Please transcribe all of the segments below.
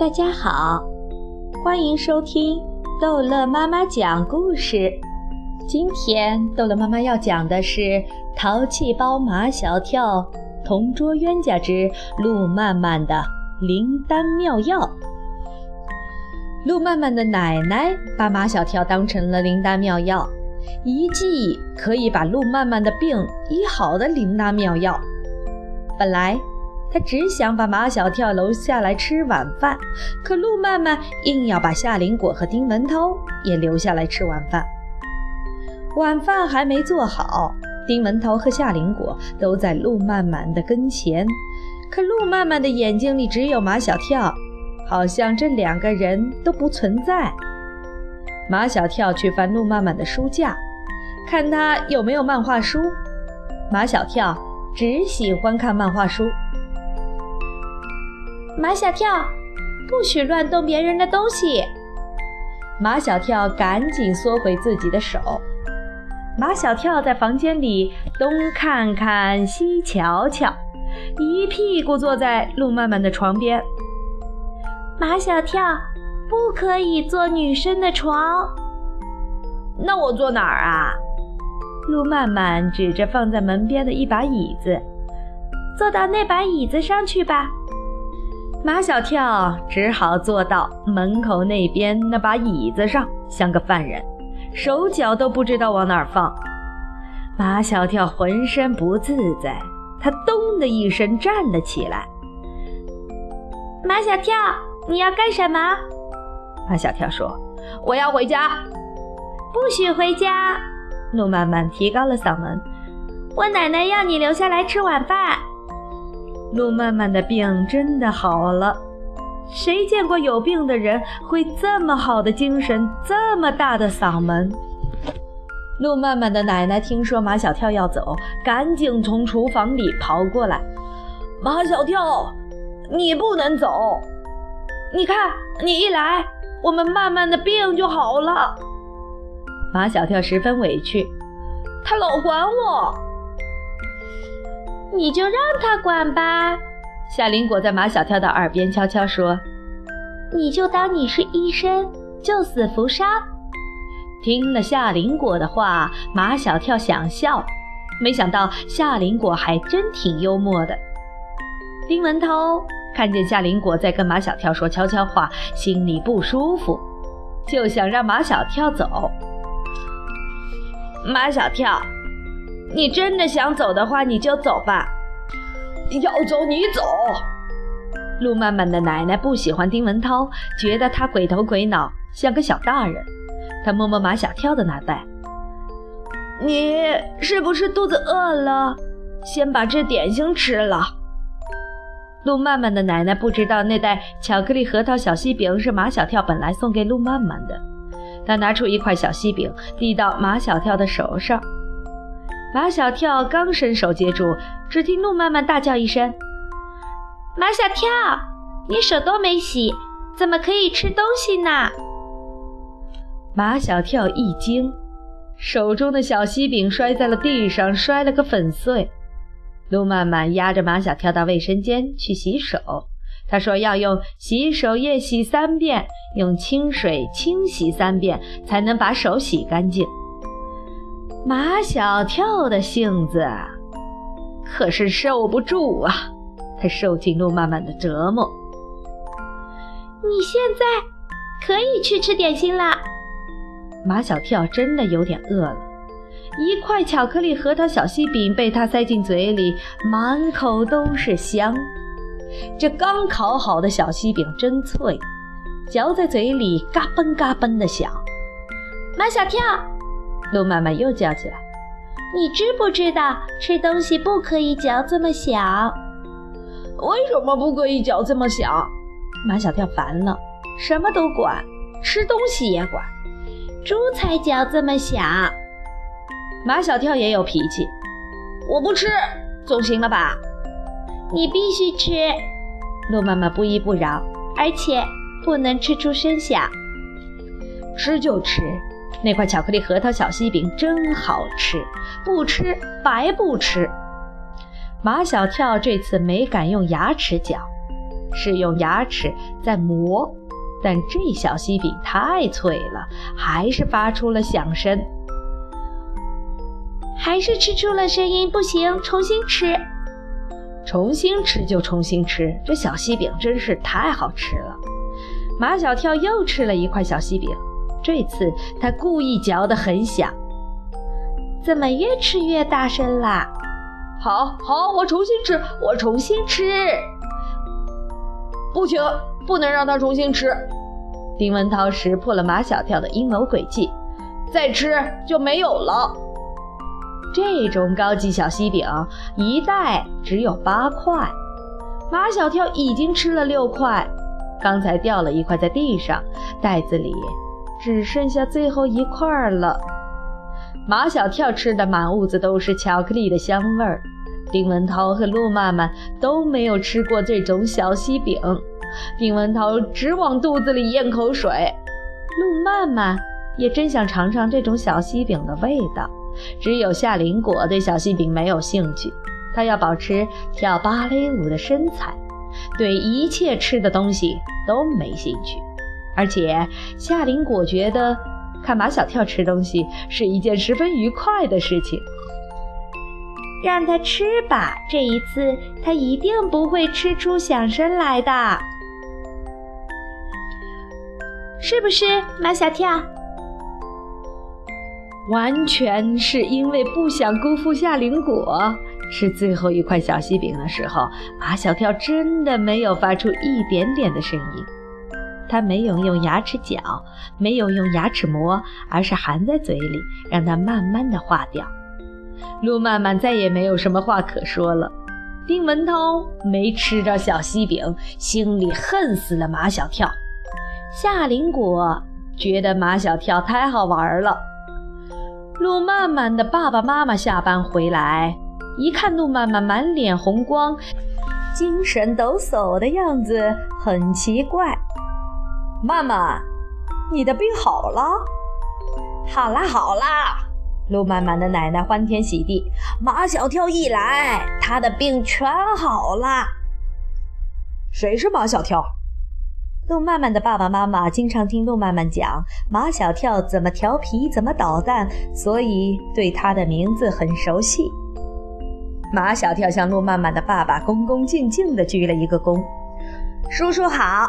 大家好，欢迎收听逗乐妈妈讲故事。今天逗乐妈妈要讲的是《淘气包马小跳同桌冤家之路曼曼的灵丹妙药》。路曼曼的奶奶把马小跳当成了灵丹妙药，一剂可以把路曼曼的病医好的灵丹妙药。本来。他只想把马小跳留下来吃晚饭，可陆曼曼硬要把夏林果和丁文涛也留下来吃晚饭。晚饭还没做好，丁文涛和夏林果都在陆曼曼的跟前，可陆曼曼的眼睛里只有马小跳，好像这两个人都不存在。马小跳去翻陆曼曼的书架，看他有没有漫画书。马小跳只喜欢看漫画书。马小跳，不许乱动别人的东西！马小跳赶紧缩回自己的手。马小跳在房间里东看看西瞧瞧，一屁股坐在陆曼曼的床边。马小跳，不可以坐女生的床。那我坐哪儿啊？陆曼曼指着放在门边的一把椅子，坐到那把椅子上去吧。马小跳只好坐到门口那边那把椅子上，像个犯人，手脚都不知道往哪儿放。马小跳浑身不自在，他咚的一声站了起来。马小跳，你要干什么？马小跳说：“我要回家。”不许回家！陆曼曼提高了嗓门：“我奶奶要你留下来吃晚饭。”路曼曼的病真的好了，谁见过有病的人会这么好的精神，这么大的嗓门？路曼曼的奶奶听说马小跳要走，赶紧从厨房里跑过来：“马小跳，你不能走！你看，你一来，我们曼曼的病就好了。”马小跳十分委屈，他老管我。你就让他管吧，夏林果在马小跳的耳边悄悄说：“你就当你是医生，救死扶伤。”听了夏林果的话，马小跳想笑，没想到夏林果还真挺幽默的。丁文涛看见夏林果在跟马小跳说悄悄话，心里不舒服，就想让马小跳走。马小跳。你真的想走的话，你就走吧。要走你走。陆曼曼的奶奶不喜欢丁文涛，觉得他鬼头鬼脑，像个小大人。他摸摸马小跳的脑袋：“你是不是肚子饿了？先把这点心吃了。”陆曼曼的奶奶不知道那袋巧克力核桃小西饼是马小跳本来送给陆曼曼的。她拿出一块小西饼，递到马小跳的手上。马小跳刚伸手接住，只听陆曼曼大叫一声：“马小跳，你手都没洗，怎么可以吃东西呢？”马小跳一惊，手中的小西饼摔在了地上，摔了个粉碎。陆曼曼压着马小跳到卫生间去洗手，他说要用洗手液洗三遍，用清水清洗三遍，才能把手洗干净。马小跳的性子可是受不住啊！他受尽路漫漫的折磨。你现在可以去吃点心了。马小跳真的有点饿了，一块巧克力核桃小西饼被他塞进嘴里，满口都是香。这刚烤好的小西饼真脆，嚼在嘴里嘎嘣嘎嘣的响。马小跳。陆妈妈又叫起来：“你知不知道吃东西不可以嚼这么响？为什么不可以嚼这么响？”马小跳烦了，什么都管，吃东西也管。猪才嚼这么响。马小跳也有脾气，我不吃，总行了吧？你必须吃。鹿妈妈不依不饶，而且不能吃出声响。吃就吃。那块巧克力核桃小西饼真好吃，不吃白不吃。马小跳这次没敢用牙齿嚼，是用牙齿在磨，但这小西饼太脆了，还是发出了响声。还是吃出了声音，不行，重新吃。重新吃就重新吃，这小西饼真是太好吃了。马小跳又吃了一块小西饼，这次他故意嚼得很响。怎么越吃越大声啦？好好，我重新吃，我重新吃。不行，不能让他重新吃。丁文涛识破了马小跳的阴谋诡计，再吃就没有了。这种高级小西饼一袋只有八块，马小跳已经吃了六块，刚才掉了一块在地上，袋子里只剩下最后一块了。马小跳吃的满屋子都是巧克力的香味儿，丁文涛和陆曼曼都没有吃过这种小西饼，丁文涛直往肚子里咽口水，陆曼曼也真想尝尝这种小西饼的味道。只有夏林果对小西饼没有兴趣，他要保持跳芭蕾舞的身材，对一切吃的东西都没兴趣。而且夏林果觉得看马小跳吃东西是一件十分愉快的事情。让他吃吧，这一次他一定不会吃出响声来的，是不是，马小跳？完全是因为不想辜负夏林果，吃最后一块小西饼的时候，马小跳真的没有发出一点点的声音。他没有用牙齿嚼，没有用牙齿磨，而是含在嘴里，让它慢慢的化掉。陆曼曼再也没有什么话可说了。丁文涛没吃着小锡饼，心里恨死了马小跳。夏林果觉得马小跳太好玩了。陆曼曼的爸爸妈妈下班回来，一看陆曼曼满脸红光、精神抖擞的样子，很奇怪。曼曼，你的病好了？好啦好啦！陆曼曼的奶奶欢天喜地。马小跳一来，他的病全好了。谁是马小跳？陆曼曼的爸爸妈妈经常听陆曼曼讲马小跳怎么调皮，怎么捣蛋，所以对他的名字很熟悉。马小跳向陆曼曼的爸爸恭恭敬敬地鞠了一个躬，叔叔好。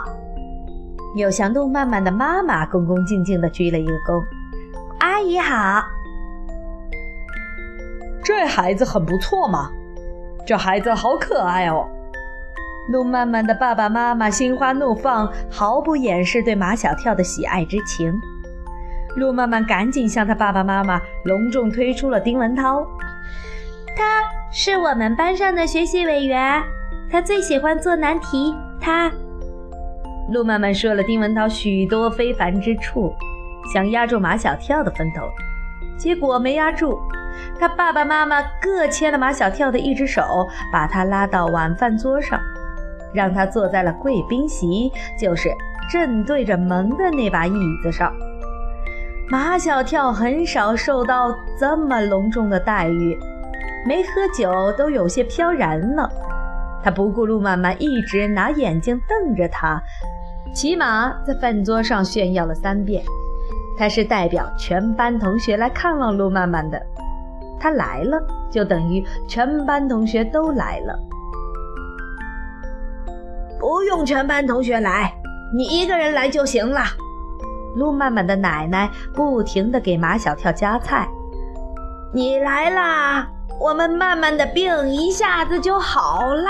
又向路曼曼的妈妈恭恭敬敬地鞠了一个躬，阿姨好。这孩子很不错嘛，这孩子好可爱哦。路曼曼的爸爸妈妈心花怒放，毫不掩饰对马小跳的喜爱之情。路曼曼赶紧向他爸爸妈妈隆重推出了丁文涛，他是我们班上的学习委员，他最喜欢做难题。他，陆曼曼说了丁文涛许多非凡之处，想压住马小跳的风头，结果没压住。他爸爸妈妈各牵了马小跳的一只手，把他拉到晚饭桌上。让他坐在了贵宾席，就是正对着门的那把椅子上。马小跳很少受到这么隆重的待遇，没喝酒都有些飘然了。他不顾陆曼曼一直拿眼睛瞪着他，起码在饭桌上炫耀了三遍。他是代表全班同学来看望陆曼曼的，他来了就等于全班同学都来了。不用全班同学来，你一个人来就行了。陆曼曼的奶奶不停地给马小跳夹菜。你来啦，我们曼曼的病一下子就好了。